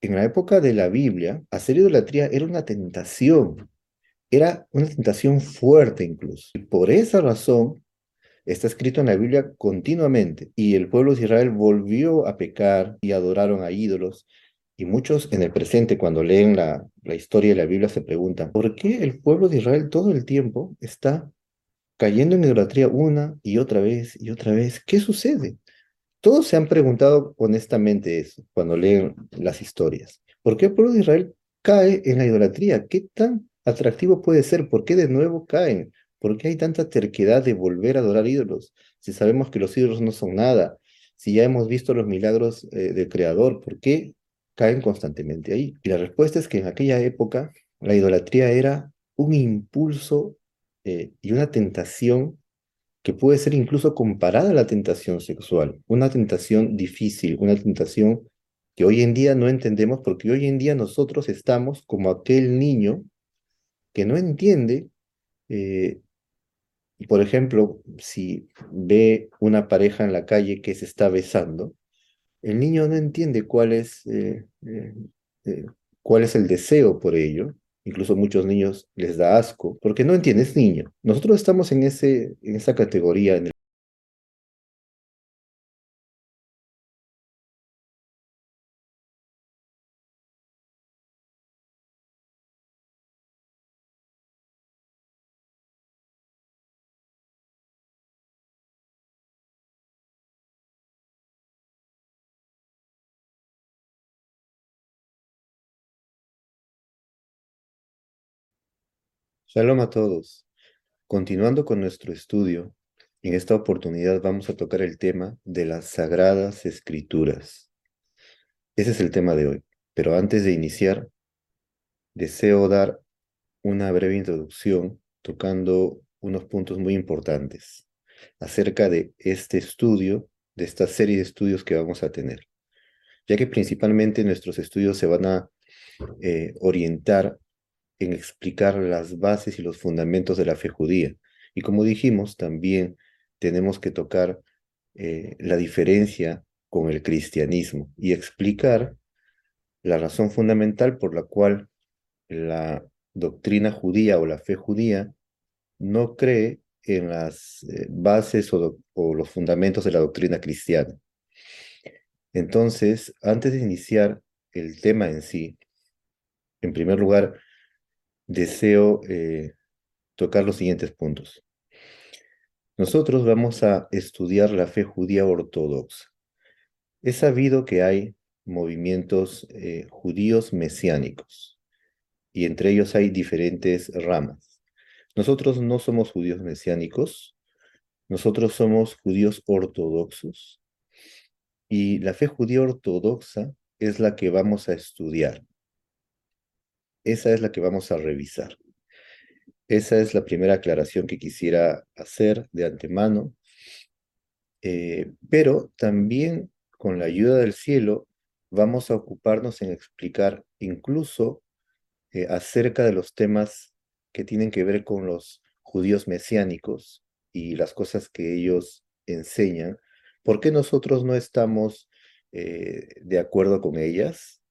en la época de la Biblia, hacer idolatría era una tentación, era una tentación fuerte incluso. Y por esa razón, está escrito en la Biblia continuamente. Y el pueblo de Israel volvió a pecar y adoraron a ídolos. Y muchos en el presente, cuando leen la, la historia de la Biblia, se preguntan, ¿por qué el pueblo de Israel todo el tiempo está cayendo en idolatría una y otra vez y otra vez? ¿Qué sucede? Todos se han preguntado honestamente eso cuando leen las historias. ¿Por qué el pueblo de Israel cae en la idolatría? ¿Qué tan atractivo puede ser? ¿Por qué de nuevo caen? ¿Por qué hay tanta terquedad de volver a adorar ídolos? Si sabemos que los ídolos no son nada, si ya hemos visto los milagros eh, del Creador, ¿por qué caen constantemente ahí? Y la respuesta es que en aquella época la idolatría era un impulso eh, y una tentación que puede ser incluso comparada a la tentación sexual, una tentación difícil, una tentación que hoy en día no entendemos porque hoy en día nosotros estamos como aquel niño que no entiende, eh, por ejemplo, si ve una pareja en la calle que se está besando, el niño no entiende cuál es, eh, eh, cuál es el deseo por ello, incluso muchos niños les da asco, porque no entiendes niño. Nosotros estamos en, ese, en esa categoría en Shalom a todos. Continuando con nuestro estudio, en esta oportunidad vamos a tocar el tema de las sagradas escrituras. Ese es el tema de hoy. Pero antes de iniciar, deseo dar una breve introducción tocando unos puntos muy importantes acerca de este estudio, de esta serie de estudios que vamos a tener, ya que principalmente nuestros estudios se van a eh, orientar en explicar las bases y los fundamentos de la fe judía. Y como dijimos, también tenemos que tocar eh, la diferencia con el cristianismo y explicar la razón fundamental por la cual la doctrina judía o la fe judía no cree en las eh, bases o, o los fundamentos de la doctrina cristiana. Entonces, antes de iniciar el tema en sí, en primer lugar, deseo eh, tocar los siguientes puntos. Nosotros vamos a estudiar la fe judía ortodoxa. Es sabido que hay movimientos eh, judíos mesiánicos y entre ellos hay diferentes ramas. Nosotros no somos judíos mesiánicos, nosotros somos judíos ortodoxos y la fe judía ortodoxa es la que vamos a estudiar. Esa es la que vamos a revisar. Esa es la primera aclaración que quisiera hacer de antemano. Eh, pero también con la ayuda del cielo vamos a ocuparnos en explicar incluso eh, acerca de los temas que tienen que ver con los judíos mesiánicos y las cosas que ellos enseñan, ¿por qué nosotros no estamos eh, de acuerdo con ellas?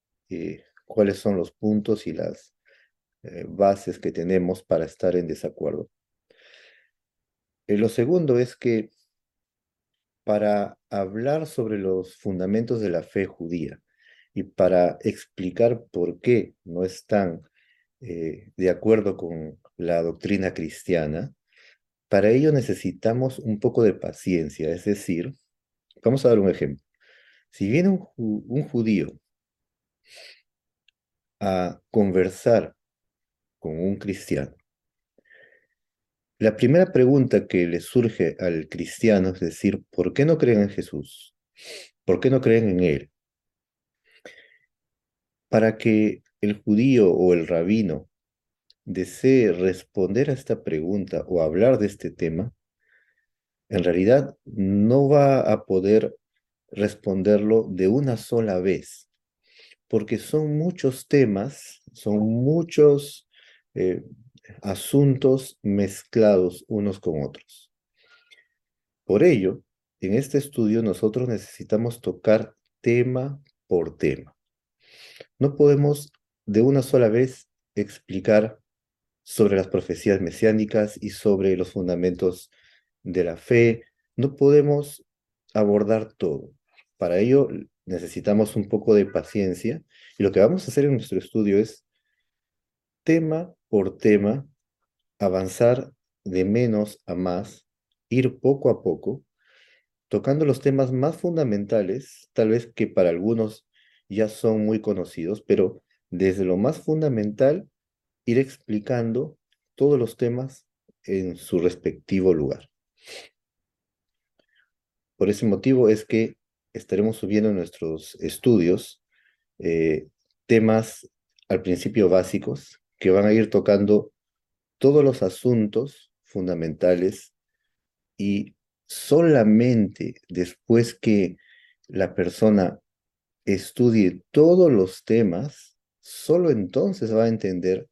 Cuáles son los puntos y las eh, bases que tenemos para estar en desacuerdo. Eh, lo segundo es que para hablar sobre los fundamentos de la fe judía y para explicar por qué no están eh, de acuerdo con la doctrina cristiana, para ello necesitamos un poco de paciencia, es decir, vamos a dar un ejemplo. Si viene un judío a conversar con un cristiano, la primera pregunta que le surge al cristiano es decir, ¿por qué no creen en Jesús? ¿Por qué no creen en Él? Para que el judío o el rabino desee responder a esta pregunta o hablar de este tema, en realidad no va a poder responderlo de una sola vez, porque son muchos temas, son muchos eh, asuntos mezclados unos con otros. Por ello, en este estudio nosotros necesitamos tocar tema por tema. No podemos de una sola vez explicar sobre las profecías mesiánicas y sobre los fundamentos de la fe. No podemos abordar todo. Para ello necesitamos un poco de paciencia y lo que vamos a hacer en nuestro estudio es tema por tema avanzar de menos a más, ir poco a poco, tocando los temas más fundamentales, tal vez que para algunos ya son muy conocidos, pero desde lo más fundamental, ir explicando todos los temas en su respectivo lugar. Por ese motivo es que estaremos subiendo nuestros estudios eh, temas al principio básicos que van a ir tocando todos los asuntos fundamentales y solamente después que la persona estudie todos los temas, solo entonces va a entender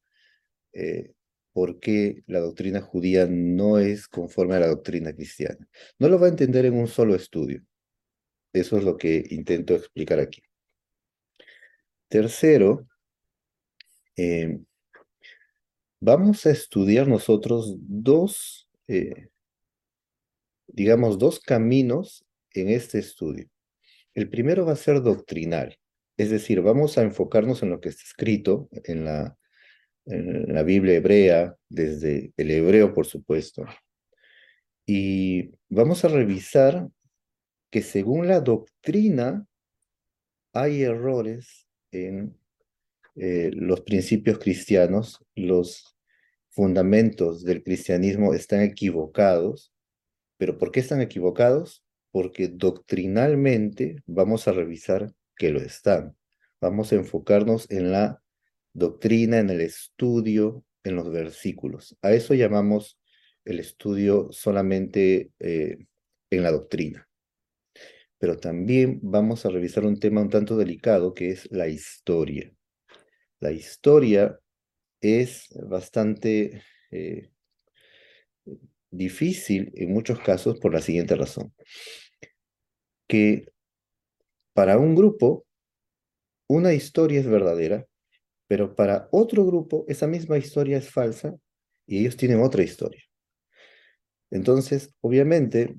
eh, por qué la doctrina judía no es conforme a la doctrina cristiana. No lo va a entender en un solo estudio. Eso es lo que intento explicar aquí. Tercero, eh, vamos a estudiar nosotros dos, eh, digamos, dos caminos en este estudio. El primero va a ser doctrinal, es decir, vamos a enfocarnos en lo que está escrito en la, en la Biblia hebrea, desde el hebreo, por supuesto, y vamos a revisar que según la doctrina hay errores en eh, los principios cristianos, los fundamentos del cristianismo están equivocados. ¿Pero por qué están equivocados? Porque doctrinalmente vamos a revisar que lo están. Vamos a enfocarnos en la doctrina, en el estudio, en los versículos. A eso llamamos el estudio solamente eh, en la doctrina. Pero también vamos a revisar un tema un tanto delicado que es la historia. La historia es bastante eh, difícil en muchos casos por la siguiente razón. Que para un grupo, una historia es verdadera, pero para otro grupo, esa misma historia es falsa y ellos tienen otra historia. Entonces, obviamente,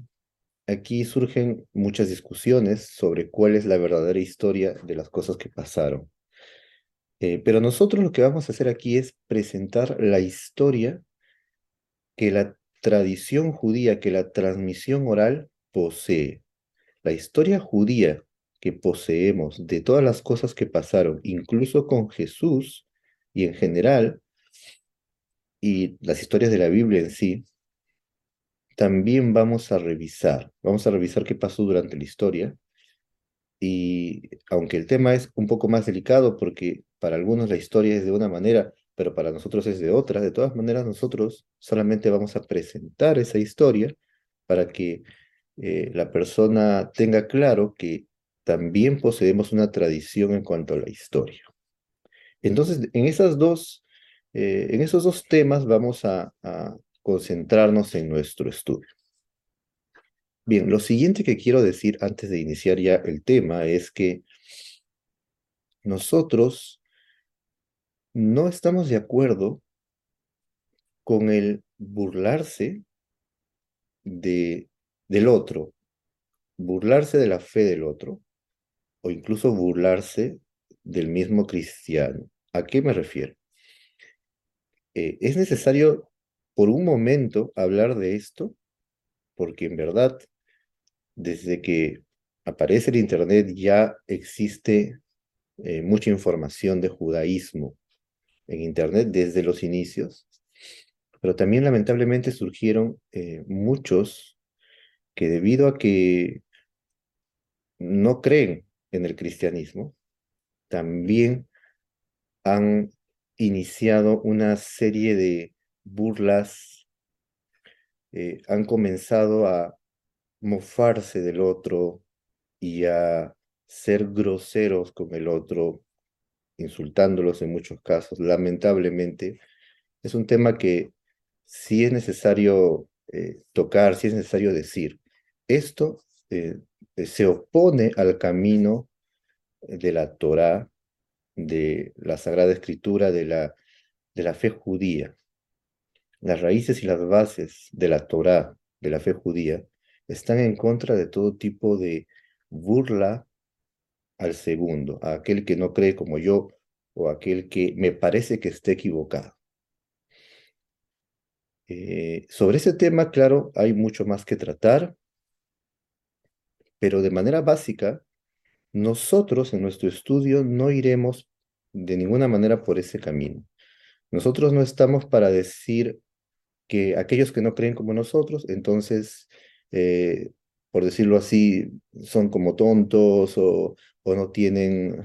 aquí surgen muchas discusiones sobre cuál es la verdadera historia de las cosas que pasaron. Eh, pero nosotros lo que vamos a hacer aquí es presentar la historia que la tradición judía, que la transmisión oral posee. La historia judía que poseemos de todas las cosas que pasaron, incluso con Jesús y en general, y las historias de la Biblia en sí, también vamos a revisar. Vamos a revisar qué pasó durante la historia. Y aunque el tema es un poco más delicado porque para algunos la historia es de una manera, pero para nosotros es de otra. De todas maneras, nosotros solamente vamos a presentar esa historia para que eh, la persona tenga claro que también poseemos una tradición en cuanto a la historia. Entonces, en, esas dos, eh, en esos dos temas vamos a, a concentrarnos en nuestro estudio. Bien, lo siguiente que quiero decir antes de iniciar ya el tema es que nosotros no estamos de acuerdo con el burlarse de, del otro, burlarse de la fe del otro, o incluso burlarse del mismo cristiano. ¿A qué me refiero? Eh, es necesario por un momento hablar de esto, porque en verdad, desde que aparece el Internet ya existe eh, mucha información de judaísmo en Internet desde los inicios, pero también lamentablemente surgieron eh, muchos que debido a que no creen en el cristianismo, también han iniciado una serie de burlas, eh, han comenzado a mofarse del otro y a ser groseros con el otro, insultándolos en muchos casos, lamentablemente, es un tema que sí es necesario eh, tocar, sí es necesario decir. Esto eh, se opone al camino de la Torá, de la Sagrada Escritura de la, de la fe judía. Las raíces y las bases de la Torá, de la fe judía, están en contra de todo tipo de burla al segundo, a aquel que no cree como yo o aquel que me parece que esté equivocado. Eh, sobre ese tema, claro, hay mucho más que tratar, pero de manera básica, nosotros en nuestro estudio no iremos de ninguna manera por ese camino. Nosotros no estamos para decir que aquellos que no creen como nosotros, entonces, eh, por decirlo así, son como tontos o, no tienen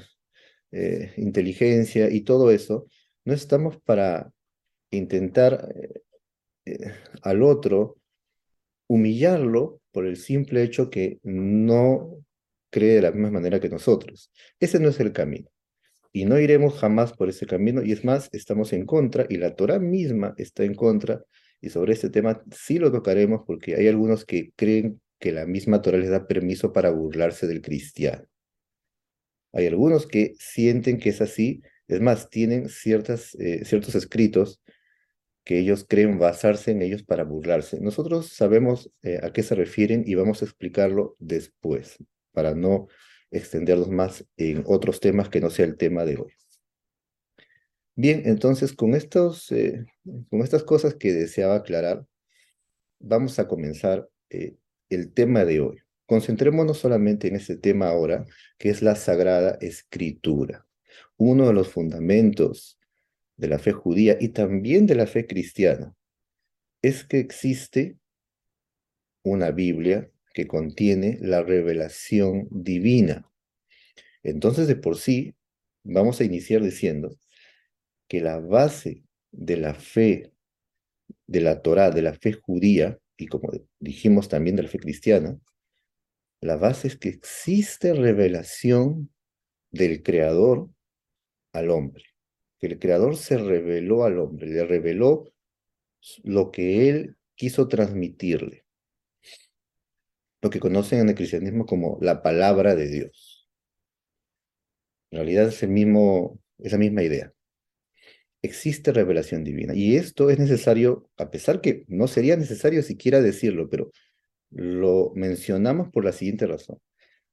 eh, inteligencia y todo eso. No estamos para intentar eh, al otro humillarlo por el simple hecho que no cree de la misma manera que nosotros. Ese no es el camino. Y no iremos jamás por ese camino. Y es más, estamos en contra y la Torah misma está en contra. Y sobre este tema sí lo tocaremos porque hay algunos que creen que la misma Torah les da permiso para burlarse del cristiano. Hay algunos que sienten que es así. Es más, tienen ciertas, eh, ciertos escritos que ellos creen basarse en ellos para burlarse. Nosotros sabemos eh, a qué se refieren y vamos a explicarlo después, para no extendernos más en otros temas que no sea el tema de hoy. Bien, entonces con, estos, eh, con estas cosas que deseaba aclarar, vamos a comenzar eh, el tema de hoy. Concentrémonos solamente en este tema ahora, que es la Sagrada Escritura. Uno de los fundamentos de la fe judía y también de la fe cristiana es que existe una Biblia que contiene la revelación divina. Entonces, de por sí, vamos a iniciar diciendo que la base de la fe de la Torá, de la fe judía, y como dijimos también de la fe cristiana, la base es que existe revelación del Creador al hombre el Creador se reveló al hombre, le reveló lo que él quiso transmitirle, lo que conocen en el cristianismo como la palabra de Dios. En realidad es el mismo, esa misma idea. Existe revelación divina. Y esto es necesario, a pesar que no sería necesario siquiera decirlo, pero lo mencionamos por la siguiente razón.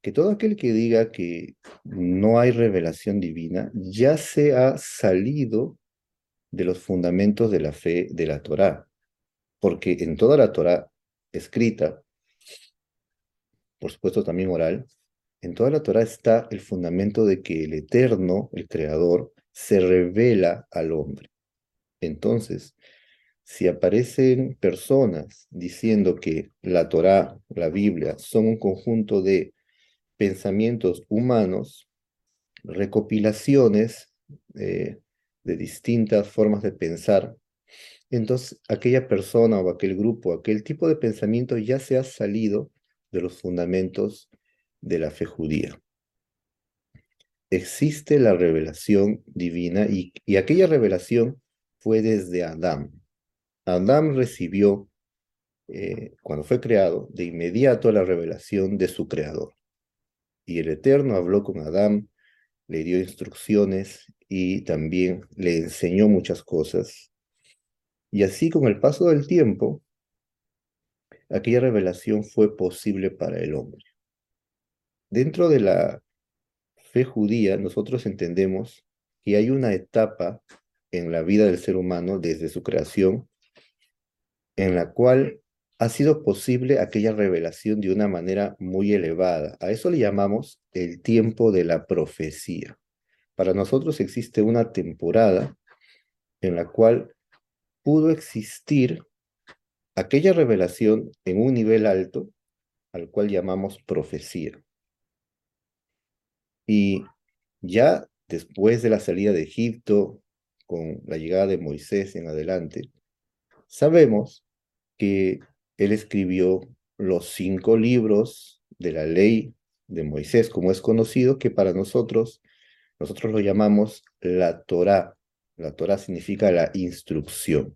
Que todo aquel que diga que no hay revelación divina ya se ha salido de los fundamentos de la fe de la Torá, porque en toda la Torá escrita, por supuesto también oral, en toda la Torá está el fundamento de que el Eterno, el Creador, se revela al hombre. Entonces, si aparecen personas diciendo que la Torá, la Biblia, son un conjunto de pensamientos humanos, recopilaciones eh, de distintas formas de pensar, entonces aquella persona o aquel grupo, aquel tipo de pensamiento ya se ha salido de los fundamentos de la fe judía. Existe la revelación divina y, y aquella revelación fue desde Adán. Adán recibió, eh, cuando fue creado, de inmediato la revelación de su creador. Y el Eterno habló con Adán, le dio instrucciones y también le enseñó muchas cosas. Y así con el paso del tiempo, aquella revelación fue posible para el hombre. Dentro de la fe judía, nosotros entendemos que hay una etapa en la vida del ser humano desde su creación en la cual ha sido posible aquella revelación de una manera muy elevada. A eso le llamamos el tiempo de la profecía. Para nosotros existe una temporada en la cual pudo existir aquella revelación en un nivel alto, al cual llamamos profecía. Y ya después de la salida de Egipto, con la llegada de Moisés en adelante, sabemos que él escribió los cinco libros de la ley de Moisés, como es conocido, que para nosotros, nosotros lo llamamos la Torá. La Torá significa la instrucción.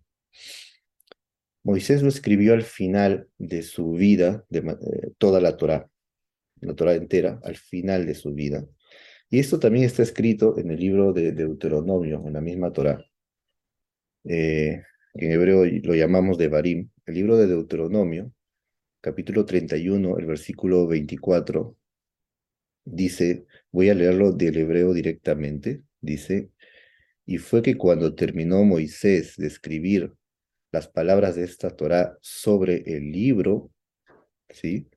Moisés lo escribió al final de su vida, eh, toda la Torá, la Torá entera, al final de su vida. Y esto también está escrito en el libro de Deuteronomio, en la misma Torá. Eh, en hebreo lo llamamos de Barim. El libro de Deuteronomio, capítulo 31, el versículo 24, dice, voy a leerlo del hebreo directamente, dice, y fue que cuando terminó Moisés de escribir las palabras de esta Torá sobre el libro, ¿sí?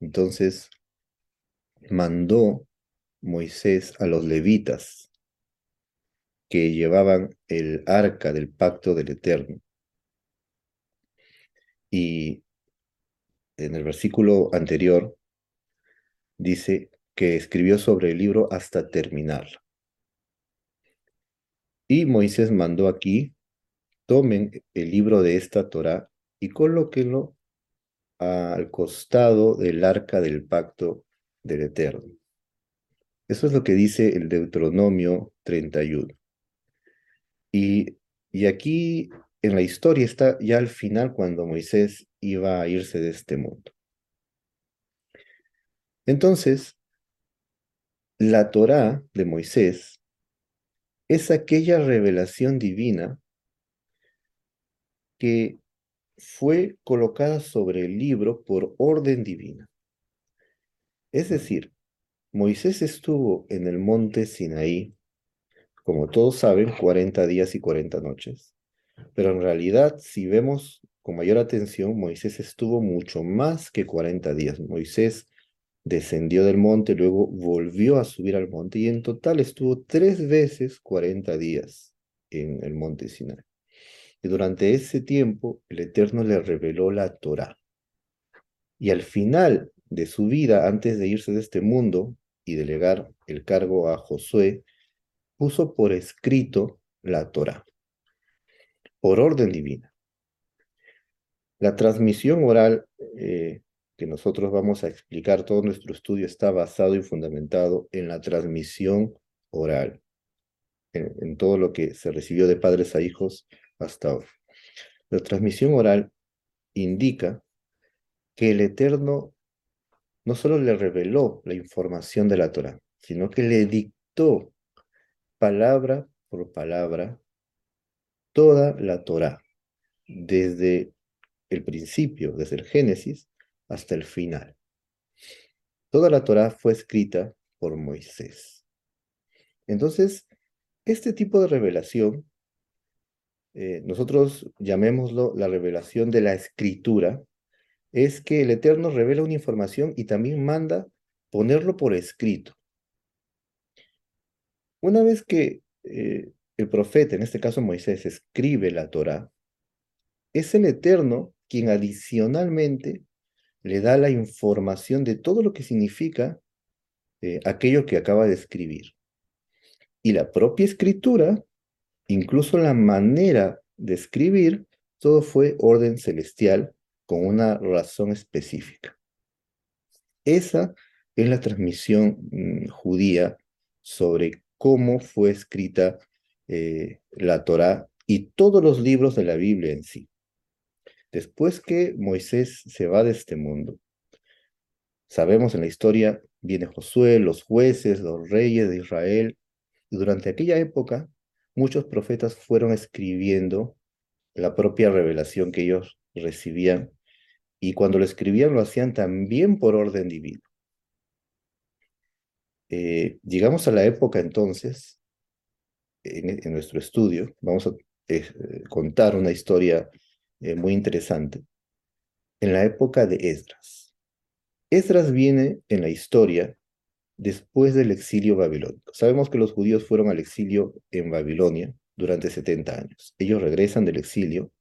Entonces mandó Moisés a los levitas que llevaban el arca del pacto del Eterno. Y en el versículo anterior dice que escribió sobre el libro hasta terminarlo. Y Moisés mandó aquí, tomen el libro de esta Torah y colóquenlo al costado del arca del pacto del Eterno. Eso es lo que dice el Deuteronomio 31. Y, y aquí en la historia está ya al final cuando Moisés iba a irse de este mundo. Entonces, la Torá de Moisés es aquella revelación divina que fue colocada sobre el libro por orden divina. Es decir, Moisés estuvo en el monte Sinaí, como todos saben, 40 días y 40 noches. Pero en realidad, si vemos con mayor atención, Moisés estuvo mucho más que 40 días. Moisés descendió del monte, luego volvió a subir al monte y en total estuvo tres veces 40 días en el monte Sinai. Y durante ese tiempo el Eterno le reveló la Torah. Y al final de su vida, antes de irse de este mundo y delegar el cargo a Josué, puso por escrito la Torah, por orden divina. La transmisión oral eh, que nosotros vamos a explicar, todo nuestro estudio está basado y fundamentado en la transmisión oral, en, todo lo que se recibió de padres a hijos hasta ahora. La transmisión oral indica que el Eterno no solo le reveló la información de la Torah, sino que le dictó palabra por palabra toda la Torah, desde el principio, desde el Génesis, hasta el final. Toda la Torá fue escrita por Moisés. Entonces, este tipo de revelación, eh, nosotros llamémoslo la revelación de la escritura, es que el Eterno revela una información y también manda ponerlo por escrito. Una vez que eh, el profeta, en este caso Moisés, escribe la Torá, es el Eterno quien adicionalmente le da la información de todo lo que significa eh, aquello que acaba de escribir. Y la propia escritura, incluso la manera de escribir, todo fue orden celestial con una razón específica. Esa es la transmisión mm, judía sobre cómo fue escrita eh, la Torá y todos los libros de la Biblia en sí. Después que Moisés se va de este mundo, sabemos en la historia, viene Josué, los jueces, los reyes de Israel, y durante aquella época muchos profetas fueron escribiendo la propia revelación que ellos recibían, y cuando lo escribían lo hacían también por orden divino. Eh, llegamos a la época entonces, en, nuestro estudio, vamos a eh, contar una historia eh, muy interesante, en la época de Esdras. Esdras viene en la historia después del exilio babilónico. Sabemos que los judíos fueron al exilio en Babilonia durante 70 años. Ellos regresan del exilio,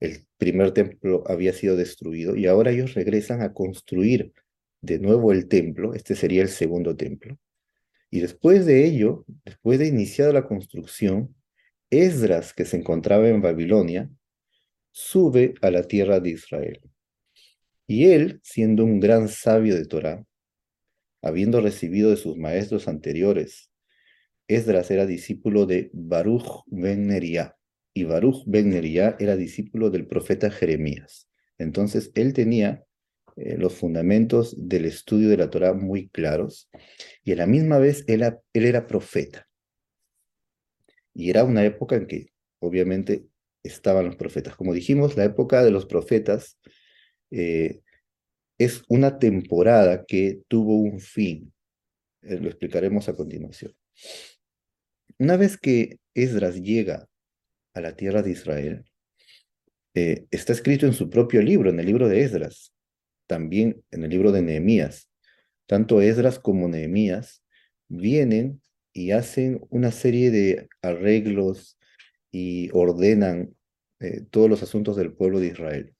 el primer templo había sido destruido y ahora ellos regresan a construir de nuevo el templo, este sería el segundo templo. Y después de ello, después de iniciada la construcción, Esdras, que se encontraba en Babilonia, sube a la tierra de Israel. Y él, siendo un gran sabio de Torah, habiendo recibido de sus maestros anteriores, Esdras era discípulo de Baruch ben Neriah, y Baruch ben Neriah era discípulo del profeta Jeremías. Entonces él tenía eh, los fundamentos del estudio de la Torah muy claros, y a la misma vez él, él era profeta. Y era una época en que, obviamente, estaban los profetas. Como dijimos, la época de los profetas eh, es una temporada que tuvo un fin. Eh, lo explicaremos a continuación. Una vez que Esdras llega la tierra de Israel, eh, está escrito en su propio libro, en el libro de Esdras, también en el libro de Nehemías. Tanto Esdras como Nehemías vienen y hacen una serie de arreglos y ordenan eh, todos los asuntos del pueblo de Israel.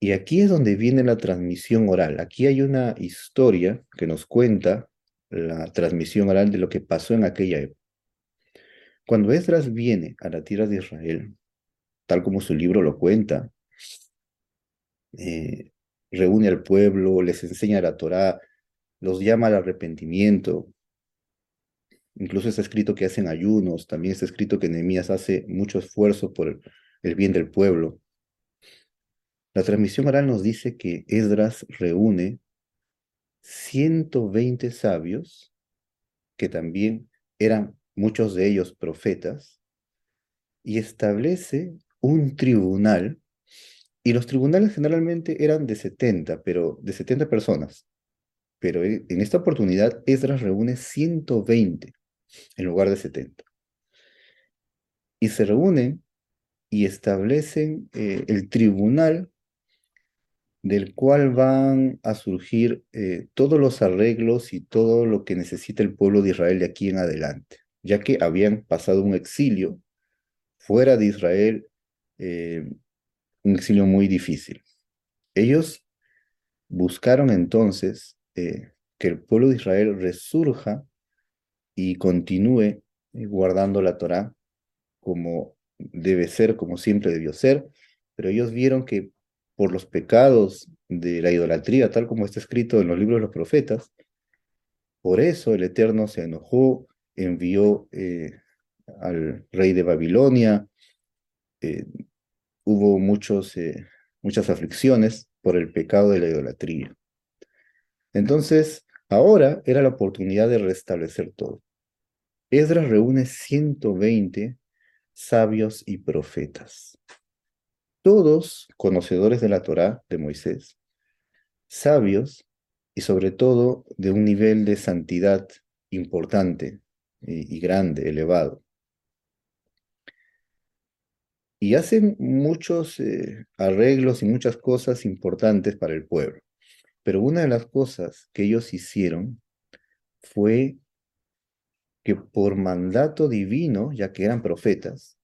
Y aquí es donde viene la transmisión oral. Aquí hay una historia que nos cuenta la transmisión oral de lo que pasó en aquella época. Cuando Esdras viene a la tierra de Israel, tal como su libro lo cuenta, eh, reúne al pueblo, les enseña la Torá, los llama al arrepentimiento, Incluso está escrito que hacen ayunos, también está escrito que Nehemías hace mucho esfuerzo por el, bien del pueblo. La transmisión oral nos dice que Esdras reúne 120 sabios, que también eran muchos de ellos profetas, y establece un tribunal, y los tribunales generalmente eran de 70, pero de 70 personas. Pero en esta oportunidad Esdras reúne 120 en lugar de 70. Y se reúnen y establecen eh, el tribunal del cual van a surgir eh, todos los arreglos y todo lo que necesita el pueblo de Israel de aquí en adelante, ya que habían pasado un exilio fuera de Israel, eh, un exilio muy difícil. Ellos buscaron entonces que el pueblo de Israel resurja y continúe eh, guardando la Torá como debe ser, como siempre debió ser, pero ellos vieron que por los pecados de la idolatría, tal como está escrito en los libros de los profetas, por eso el Eterno se enojó, envió eh, al rey de Babilonia, eh, hubo muchos, muchas aflicciones por el pecado de la idolatría. Entonces, ahora era la oportunidad de restablecer todo. Esdras reúne 120 sabios y profetas, todos conocedores de la Torá de Moisés, sabios y sobre todo de un nivel de santidad importante y, grande, elevado. Y hacen muchos eh, arreglos y muchas cosas importantes para el pueblo. Pero una de las cosas que ellos hicieron fue que por mandato divino, ya que eran profetas,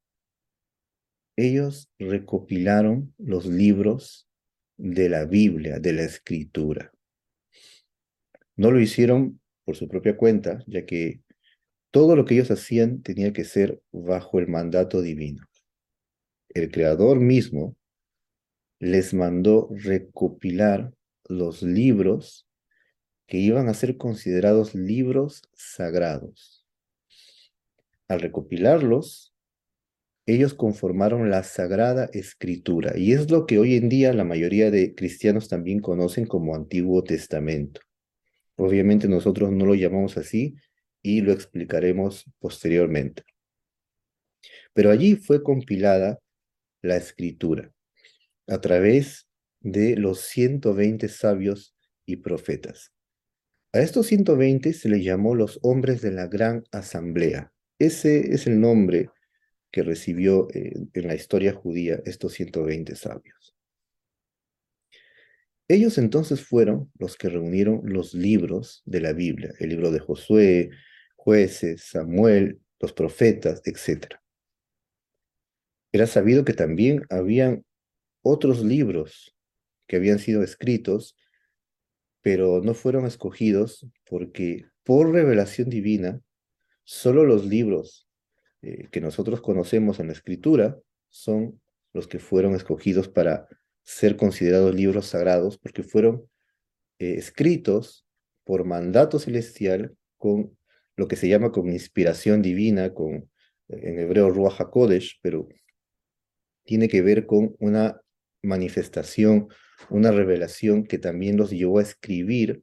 ellos recopilaron los libros de la Biblia, de la Escritura. No lo hicieron por su propia cuenta, ya que todo lo que ellos hacían tenía que ser bajo el mandato divino. El Creador mismo les mandó recopilar los libros que iban a ser considerados libros sagrados. Al recopilarlos, ellos conformaron la Sagrada Escritura, y es lo que hoy en día la mayoría de cristianos también conocen como Antiguo Testamento. Obviamente nosotros no lo llamamos así y lo explicaremos posteriormente. Pero allí fue compilada la escritura a través de los 120 sabios y profetas. A estos 120 se les llamó los hombres de la gran asamblea, ese es el nombre que recibió eh, en la historia judía estos 120 sabios. Ellos entonces fueron los que reunieron los libros de la Biblia, el libro de Josué, jueces, Samuel, los profetas, etc. Era sabido que también habían otros libros que habían sido escritos, pero no fueron escogidos porque por revelación divina Solo los libros eh, que nosotros conocemos en la escritura son los que fueron escogidos para ser considerados libros sagrados porque fueron eh, escritos por mandato celestial con lo que se llama con inspiración divina, con en hebreo Ruach HaKodesh, pero tiene que ver con una manifestación una revelación que también los llevó a escribir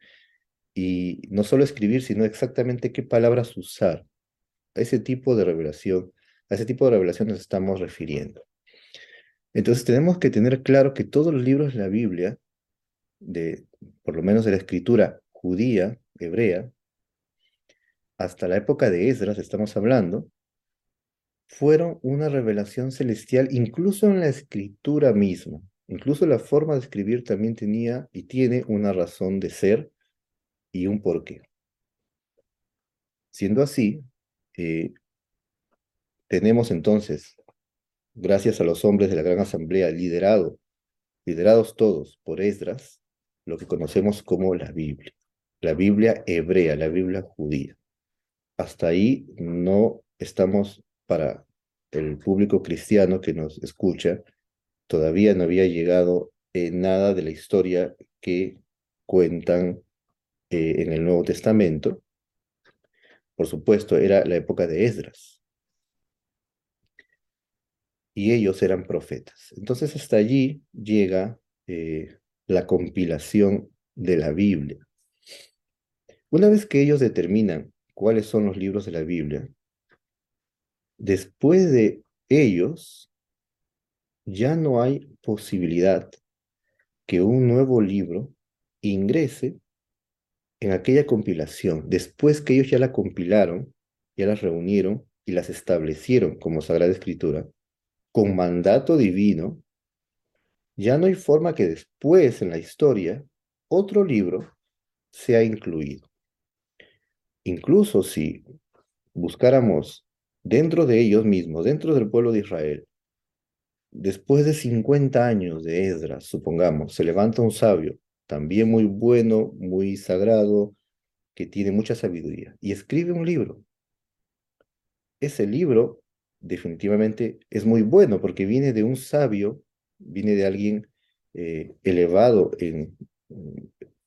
y no solo escribir, sino exactamente qué palabras usar. A ese tipo de revelación, a ese tipo de revelación nos estamos refiriendo. Entonces tenemos que tener claro que todos los libros de la Biblia, de, por lo menos de la escritura judía, hebrea, hasta la época de Esdras estamos hablando, fueron una revelación celestial, incluso en la escritura misma. Incluso la forma de escribir también tenía y tiene una razón de ser y un porqué. Siendo así, eh, tenemos entonces, gracias a los hombres de la Gran Asamblea, liderado, liderados todos por Esdras, lo que conocemos como la Biblia, la Biblia hebrea, la Biblia judía. Hasta ahí no estamos para el público cristiano que nos escucha, todavía no había llegado nada de la historia que cuentan eh, en el Nuevo Testamento. Por supuesto, era la época de Esdras. Y ellos eran profetas. Entonces hasta allí llega eh, la compilación de la Biblia. Una vez que ellos determinan cuáles son los libros de la Biblia, después de ellos ya no hay posibilidad que un nuevo libro ingrese en aquella compilación, después que ellos ya la compilaron, ya las reunieron y las establecieron como Sagrada Escritura, con mandato divino, ya no hay forma que después en la historia otro libro sea incluido. Incluso si buscáramos dentro de ellos mismos, dentro del pueblo de Israel, después de 50 años de Esdras, supongamos, se levanta un sabio, también muy bueno, muy sagrado, que tiene mucha sabiduría, y escribe un libro. Ese libro definitivamente es muy bueno porque viene de un sabio, viene de alguien eh, elevado en,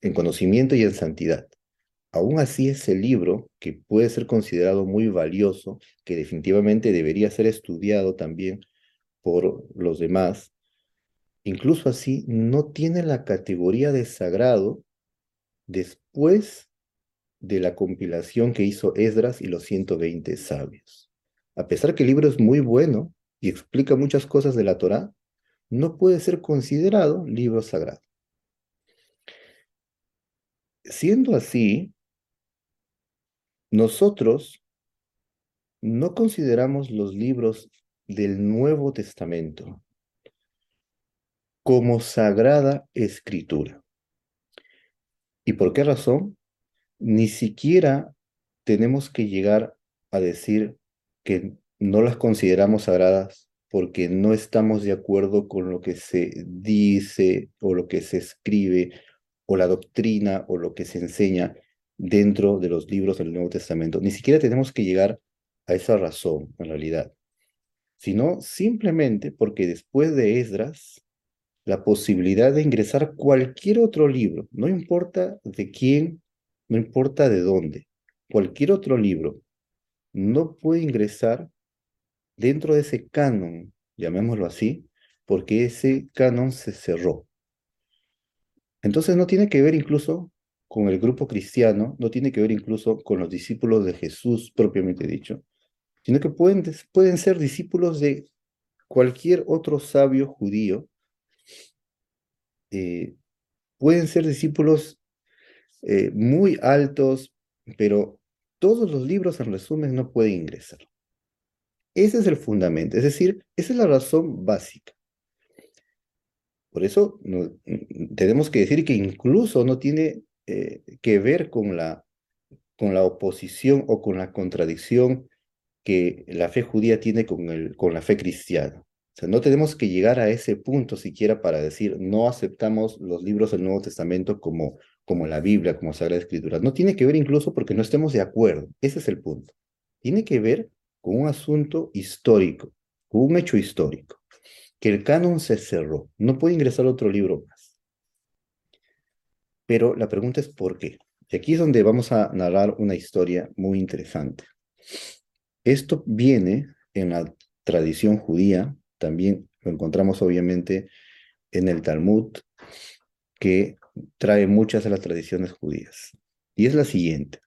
en conocimiento y en santidad. Aún así, ese libro, que puede ser considerado muy valioso, que definitivamente debería ser estudiado también por los demás, incluso así no tiene la categoría de sagrado después de la compilación que hizo Esdras y los 120 sabios. A pesar que el libro es muy bueno y explica muchas cosas de la Torá, no puede ser considerado libro sagrado. Siendo así, nosotros no consideramos los libros del Nuevo Testamento como sagrada escritura. ¿Y por qué razón? Ni siquiera tenemos que llegar a decir que no las consideramos sagradas porque no estamos de acuerdo con lo que se dice o lo que se escribe o la doctrina o lo que se enseña dentro de los libros del Nuevo Testamento. Ni siquiera tenemos que llegar a esa razón, en realidad, sino simplemente porque después de Esdras, la posibilidad de ingresar cualquier otro libro, no importa de quién, no importa de dónde, cualquier otro libro, no puede ingresar dentro de ese canon, llamémoslo así, porque ese canon se cerró. Entonces no tiene que ver incluso con el grupo cristiano, no tiene que ver incluso con los discípulos de Jesús propiamente dicho, sino que pueden, pueden ser discípulos de cualquier otro sabio judío, eh, pueden ser discípulos eh, muy altos, pero todos los libros en resumen no pueden ingresar. Ese es el fundamento, es decir, esa es la razón básica. Por eso tenemos que decir que incluso no tiene eh, que ver con la, con la oposición o con la contradicción que la fe judía tiene con, el, con la fe cristiana. O sea, no tenemos que llegar a ese punto siquiera para decir no aceptamos los libros del Nuevo Testamento como, como la Biblia, como Sagrada Escritura. No tiene que ver incluso porque no estemos de acuerdo. Ese es el punto. Tiene que ver con un asunto histórico, con un hecho histórico, que el canon se cerró. No puede ingresar otro libro. Pero la pregunta es ¿por qué? Y aquí es donde vamos a narrar una historia muy interesante. Esto viene en la tradición judía, también lo encontramos obviamente en el Talmud, que trae muchas de las tradiciones judías. Y es la siguiente.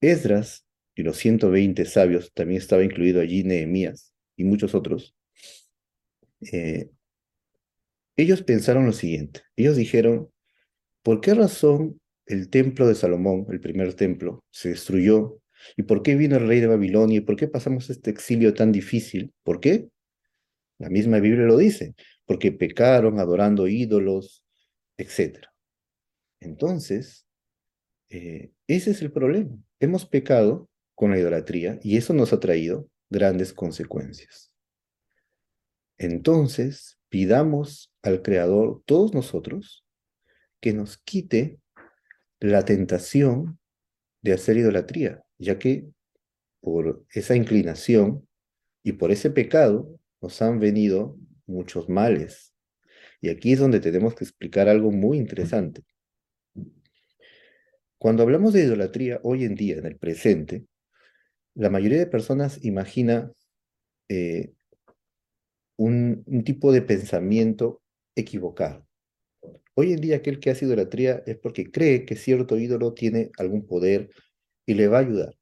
Esdras y los 120 sabios, también estaba incluido allí Nehemías y muchos otros, eh, ellos pensaron lo siguiente. Ellos dijeron, ¿por qué razón el templo de Salomón, el primer templo, se destruyó? ¿Y por qué vino el rey de Babilonia? ¿Y por qué pasamos este exilio tan difícil? ¿Por qué? La misma Biblia lo dice, porque pecaron adorando ídolos, etc. Entonces, eh, ese es el problema. Hemos pecado con la idolatría y eso nos ha traído grandes consecuencias. Entonces, pidamos al Creador, todos nosotros, que nos quite la tentación de hacer idolatría, ya que por esa inclinación y por ese pecado nos han venido muchos males. Y aquí es donde tenemos que explicar algo muy interesante. Cuando hablamos de idolatría hoy en día, en el presente, la mayoría de personas imagina eh, un, tipo de pensamiento equivocado. Hoy en día aquel que hace idolatría es porque cree que cierto ídolo tiene algún poder y le va a ayudar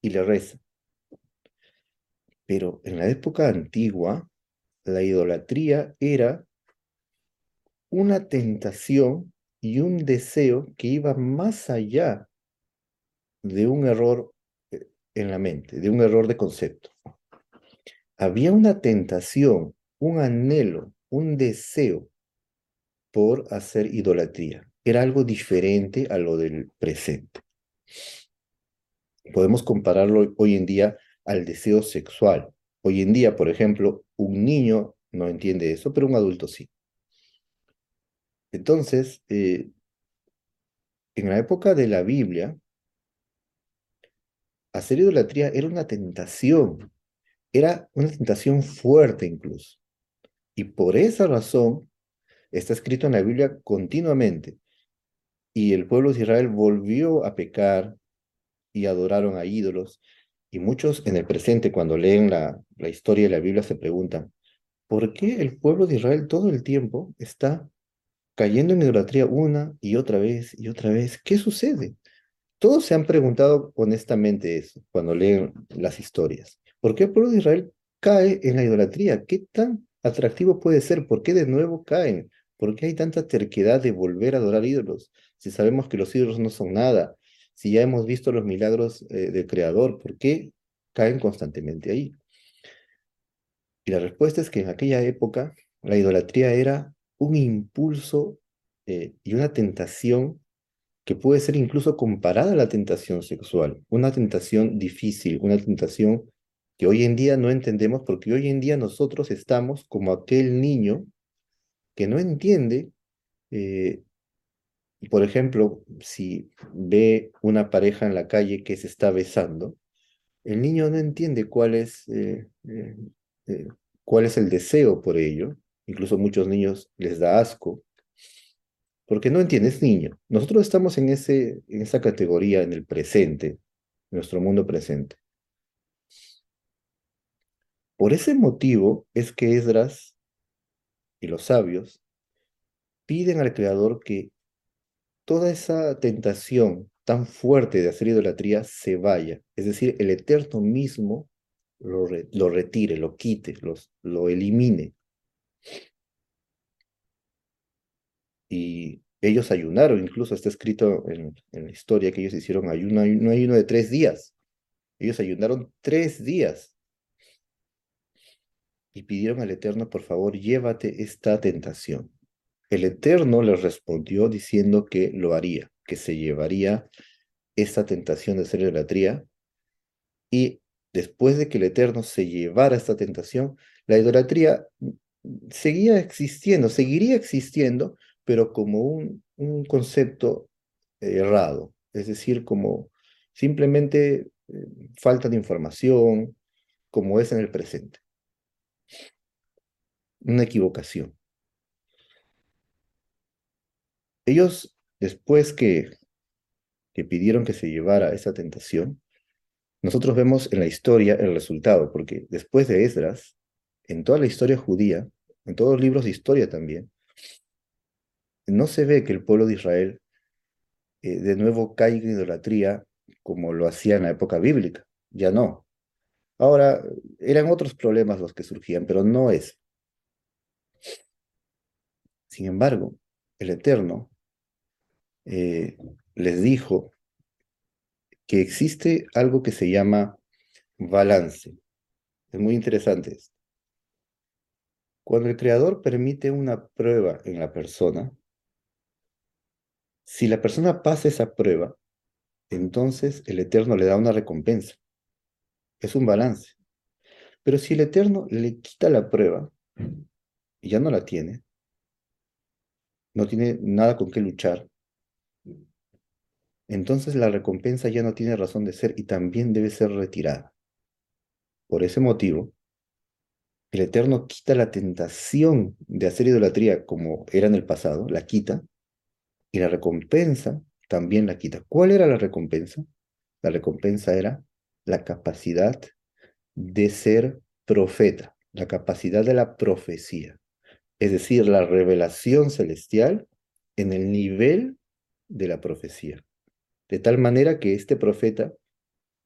y le reza. Pero en la época antigua, la idolatría era una tentación y un deseo que iba más allá de un error en la mente, de un error de concepto. Había una tentación, un anhelo, un deseo por hacer idolatría. Era algo diferente a lo del presente. Podemos compararlo hoy en día al deseo sexual. Hoy en día, por ejemplo, un niño no entiende eso, pero un adulto sí. Entonces, eh, en la época de la Biblia, hacer idolatría era una tentación, era una tentación fuerte incluso. Y por esa razón está escrito en la Biblia continuamente. Y el pueblo de Israel volvió a pecar y adoraron a ídolos. Y muchos en el presente, cuando leen la, la historia de la Biblia, se preguntan, ¿por qué el pueblo de Israel todo el tiempo está cayendo en idolatría una y otra vez y otra vez? ¿Qué sucede? Todos se han preguntado honestamente eso cuando leen las historias. ¿Por qué el pueblo de Israel cae en la idolatría? ¿Qué tan atractivo puede ser? ¿Por qué de nuevo caen? ¿Por qué hay tanta terquedad de volver a adorar ídolos? Si sabemos que los ídolos no son nada, si ya hemos visto los milagros eh, del Creador, ¿por qué caen constantemente ahí? Y la respuesta es que en aquella época la idolatría era un impulso eh, y una tentación que puede ser incluso comparada a la tentación sexual, una tentación difícil, una tentación que hoy en día no entendemos porque hoy en día nosotros estamos como aquel niño que no entiende, eh, por ejemplo, si ve una pareja en la calle que se está besando, el niño no entiende cuál es, eh, eh, cuál es el deseo por ello, incluso muchos niños les da asco, porque no entiendes, niño. Nosotros estamos en, ese, en esa categoría en el presente, en nuestro mundo presente. Por ese motivo es que Esdras y los sabios piden al Creador que toda esa tentación tan fuerte de hacer idolatría se vaya. Es decir, el Eterno mismo lo, lo retire, lo quite, los, lo elimine. y ellos ayunaron, incluso está escrito en, la historia que ellos hicieron ayuno, no ayuno de tres días. Ellos ayunaron tres días y pidieron al Eterno, por favor, llévate esta tentación. El Eterno les respondió diciendo que lo haría, que se llevaría esta tentación de ser idolatría. Y después de que el Eterno se llevara esta tentación, la idolatría seguía existiendo, seguiría existiendo, pero como un, un concepto errado, es decir, como simplemente eh, falta de información, como es en el presente. Una equivocación. Ellos, después que, que pidieron que se llevara esa tentación, nosotros vemos en la historia el resultado, porque después de Esdras, en toda la historia judía, en todos los libros de historia también, no se ve que el pueblo de Israel eh, de nuevo caiga en idolatría como lo hacía en la época bíblica. Ya no. Ahora, eran otros problemas los que surgían, pero no es. Sin embargo, el Eterno eh, les dijo que existe algo que se llama balance. Es muy interesante esto. Cuando el creador permite una prueba en la persona, si la persona pasa esa prueba, entonces el Eterno le da una recompensa. Es un balance. Pero si el Eterno le quita la prueba y ya no la tiene, no tiene nada con qué luchar, entonces la recompensa ya no tiene razón de ser y también debe ser retirada. Por ese motivo, el Eterno quita la tentación de hacer idolatría como era en el pasado, la quita, y la recompensa también la quita. ¿Cuál era la recompensa? La recompensa era la capacidad de ser profeta, la capacidad de la profecía, es decir, la revelación celestial en el nivel de la profecía. De tal manera que este profeta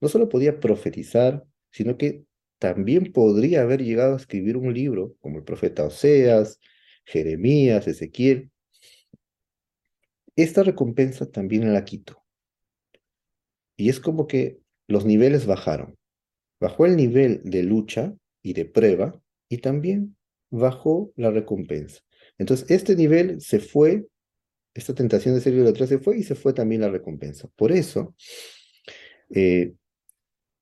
no solo podía profetizar, sino que también podría haber llegado a escribir un libro, como el profeta Oseas, Jeremías, Ezequiel. Esta recompensa también la quito. Y es como que los niveles bajaron. Bajó el nivel de lucha y de prueba y también bajó la recompensa. Entonces, este nivel se fue, esta tentación de ser idolatra se fue y se fue también la recompensa. Por eso, eh,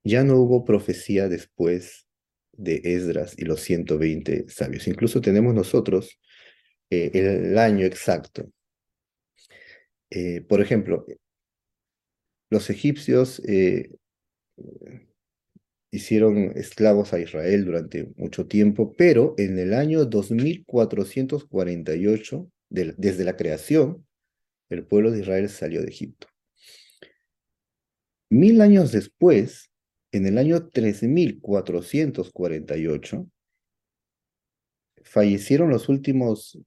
ya no hubo profecía después de Esdras y los 120 sabios. Incluso tenemos nosotros eh, el año exacto. Eh, por ejemplo, los egipcios hicieron esclavos a Israel durante mucho tiempo, pero en el año 2448, desde la creación, el pueblo de Israel salió de Egipto. Mil años después, en el año 3448, fallecieron los últimos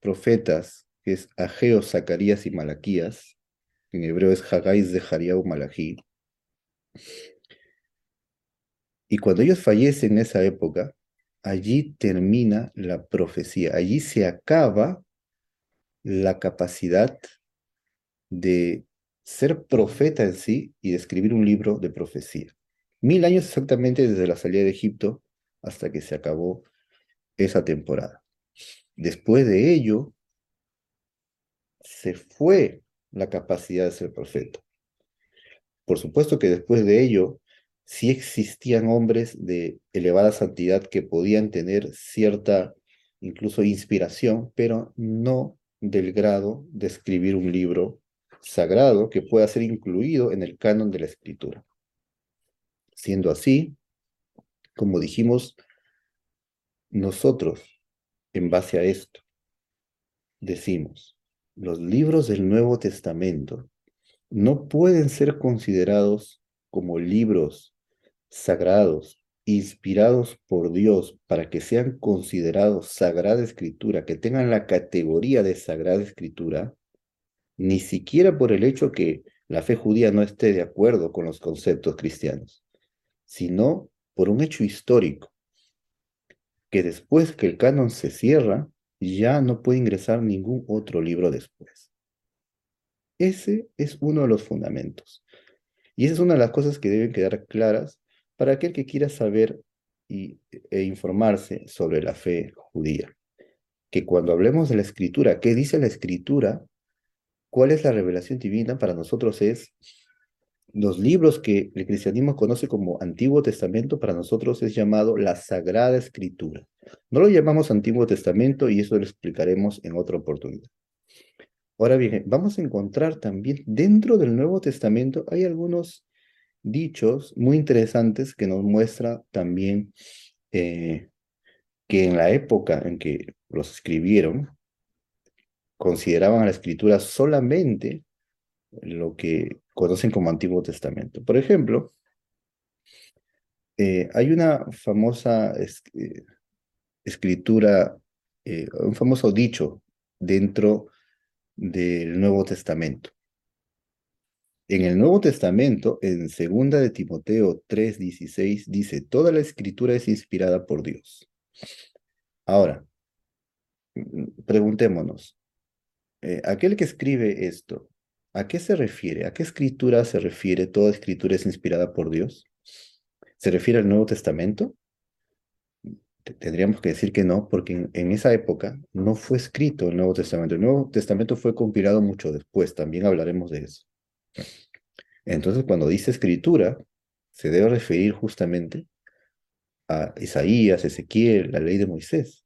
profetas, que es Ageo, Zacarías y Malaquías, en hebreo es Haggai, Zechariah Malají. Y cuando ellos fallecen en esa época, allí termina la profecía, allí se acaba la capacidad de ser profeta en sí y de escribir un libro de profecía. Mil años exactamente desde la salida de Egipto hasta que se acabó esa temporada. Después de ello, se fue la capacidad de ser profeta. Por supuesto que después de ello, sí existían hombres de elevada santidad que podían tener cierta, incluso inspiración, pero no del grado de escribir un libro sagrado que pueda ser incluido en el canon de la escritura. Siendo así, como dijimos, nosotros, en base a esto, decimos, los libros del Nuevo Testamento no pueden ser considerados como libros sagrados, inspirados por Dios para que sean considerados sagrada escritura, que tengan la categoría de sagrada escritura, ni siquiera por el hecho que la fe judía no esté de acuerdo con los conceptos cristianos sino por un hecho histórico, que después que el canon se cierra, ya no puede ingresar ningún otro libro después. Ese es uno de los fundamentos. Y esa es una de las cosas que deben quedar claras para aquel que quiera saber y, e informarse sobre la fe judía. Que cuando hablemos de la escritura, ¿qué dice la escritura? ¿Cuál es la revelación divina? Para nosotros es los libros que el cristianismo conoce como Antiguo Testamento, para nosotros es llamado la Sagrada Escritura. No lo llamamos Antiguo Testamento y eso lo explicaremos en otra oportunidad. Ahora bien, vamos a encontrar también dentro del Nuevo Testamento hay algunos dichos muy interesantes que nos muestra también eh, que en la época en que los escribieron, consideraban a la escritura solamente lo que conocen como Antiguo Testamento. Por ejemplo, eh, hay una famosa eh, escritura, un famoso dicho dentro del Nuevo Testamento. En el Nuevo Testamento, en segunda de Timoteo 3:16, dice, toda la escritura es inspirada por Dios. Ahora, mm, preguntémonos, eh, aquel que escribe esto, ¿a qué se refiere? ¿A qué escritura se refiere? ¿Toda escritura es inspirada por Dios? ¿Se refiere al Nuevo Testamento? Tendríamos que decir que no, porque en, esa época no fue escrito el Nuevo Testamento. El Nuevo Testamento fue compilado mucho después, también hablaremos de eso. Entonces, cuando dice escritura, se debe referir justamente a Isaías, Ezequiel, la ley de Moisés.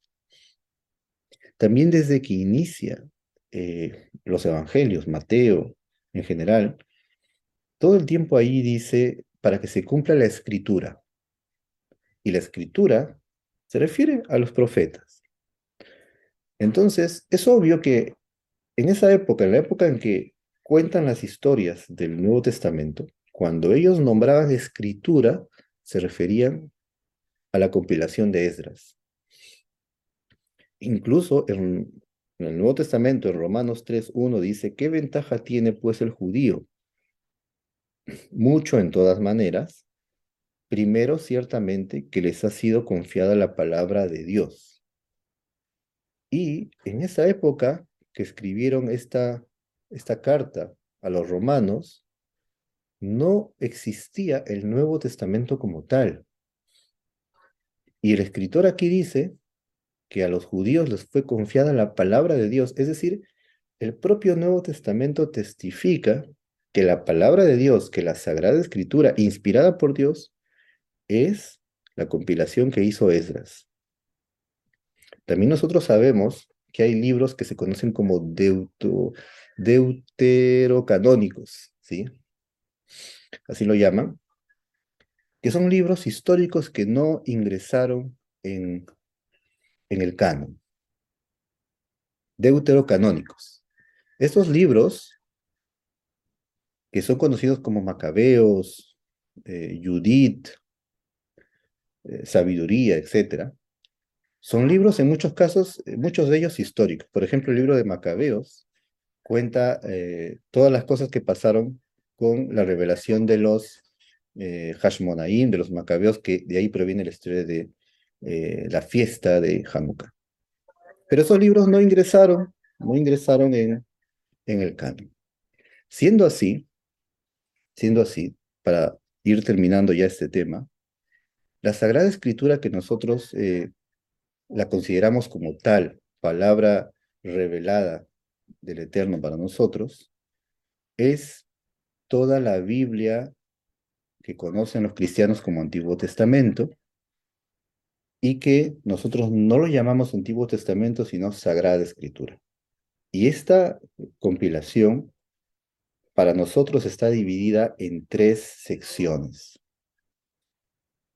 También desde que inicia eh, los evangelios, Mateo en general, todo el tiempo ahí dice para que se cumpla la escritura. Y la escritura se refiere a los profetas. Entonces, es obvio que en esa época, en la época en que cuentan las historias del Nuevo Testamento, cuando ellos nombraban escritura, se referían a la compilación de Esdras. Incluso en, en el Nuevo Testamento, en Romanos 3.1, dice, ¿qué ventaja tiene pues el judío? Mucho en todas maneras. Primero, ciertamente, que les ha sido confiada la palabra de Dios. Y en esa época que escribieron esta, esta carta a los romanos, no existía el Nuevo Testamento como tal. Y el escritor aquí dice que a los judíos les fue confiada la palabra de Dios. Es decir, el propio Nuevo Testamento testifica que la palabra de Dios, que la Sagrada Escritura, inspirada por Dios, es la compilación que hizo Esdras. También nosotros sabemos que hay libros que se conocen como deuto, deuterocanónicos, ¿sí? Así lo llaman, que son libros históricos que no ingresaron en en el canon. Deuterocanónicos. Estos libros, que son conocidos como Macabeos, eh, Judith, eh, Sabiduría, etc., son libros en muchos casos, eh, muchos de ellos históricos. Por ejemplo, el libro de Macabeos cuenta todas las cosas que pasaron con la revelación de los Hashmonaim, de los Macabeos, que de ahí proviene la historia de eh, la fiesta de Hanukkah. Pero esos libros no ingresaron, no ingresaron en, en el canon. Siendo así, siendo así, para ir terminando ya este tema, la Sagrada Escritura que nosotros eh, la consideramos como tal, palabra revelada del Eterno para nosotros, es toda la Biblia que conocen los cristianos como Antiguo Testamento, y que nosotros no lo llamamos Antiguo Testamento, sino Sagrada Escritura. Y esta compilación para nosotros está dividida en tres secciones.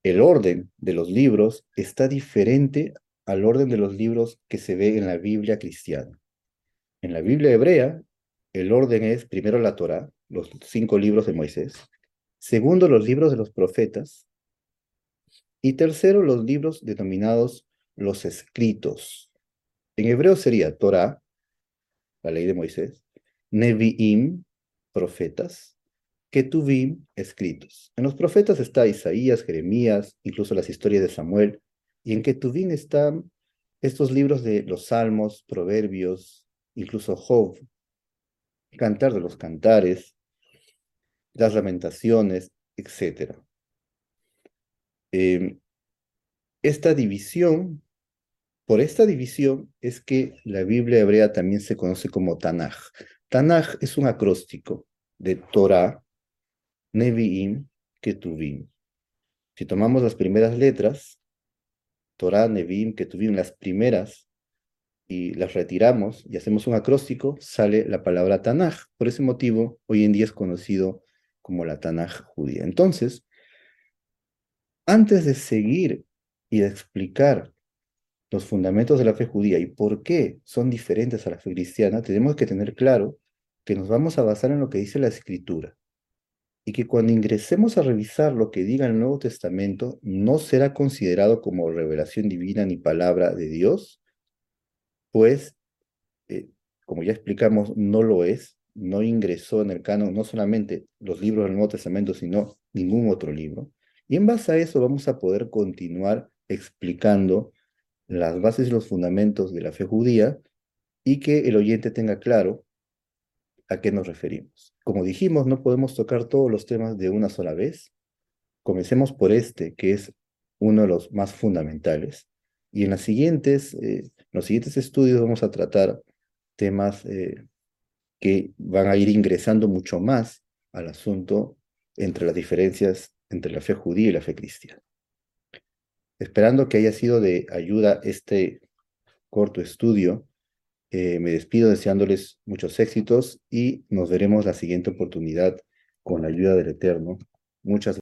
El orden de los libros está diferente al orden de los libros que se ve en la Biblia cristiana. En la Biblia hebrea, el orden es primero la Torah, los cinco libros de Moisés, segundo los libros de los profetas, y tercero, los libros denominados los escritos. En hebreo sería Torah, la ley de Moisés, Nevi'im, profetas, Ketuvim, escritos. En los profetas está Isaías, Jeremías, incluso las historias de Samuel, y en Ketuvim están estos libros de los salmos, proverbios, incluso Job, Cantar de los Cantares, las lamentaciones, etc. Em, esta división, por esta división es que la Biblia hebrea también se conoce como Tanaj. Tanaj es un acróstico de Torah, Nevi'im, Ketuvim. Si tomamos las primeras letras, Torah, Nevi'im, Ketuvim, las primeras, y las retiramos y hacemos un acróstico, sale la palabra Tanaj. Por ese motivo, hoy en día es conocido como la Tanaj judía. Entonces, antes de seguir y de explicar los fundamentos de la fe judía y por qué son diferentes a la fe cristiana, tenemos que tener claro que nos vamos a basar en lo que dice la Escritura y que cuando ingresemos a revisar lo que diga el Nuevo Testamento no será considerado como revelación divina ni palabra de Dios, pues eh, como ya explicamos, no lo es, no ingresó en el canon no solamente los libros del Nuevo Testamento, sino ningún otro libro. Y en base a eso vamos a poder continuar explicando las bases y los fundamentos de la fe judía y que el oyente tenga claro a qué nos referimos. Como dijimos, no podemos tocar todos los temas de una sola vez. Comencemos por este, que es uno de los más fundamentales. Y en las siguientes, eh, los siguientes estudios vamos a tratar temas eh, que van a ir ingresando mucho más al asunto entre las diferencias entre la fe judía y la fe cristiana. Esperando que haya sido de ayuda este corto estudio, eh, me despido deseándoles muchos éxitos y nos veremos la siguiente oportunidad con la ayuda del Eterno. Muchas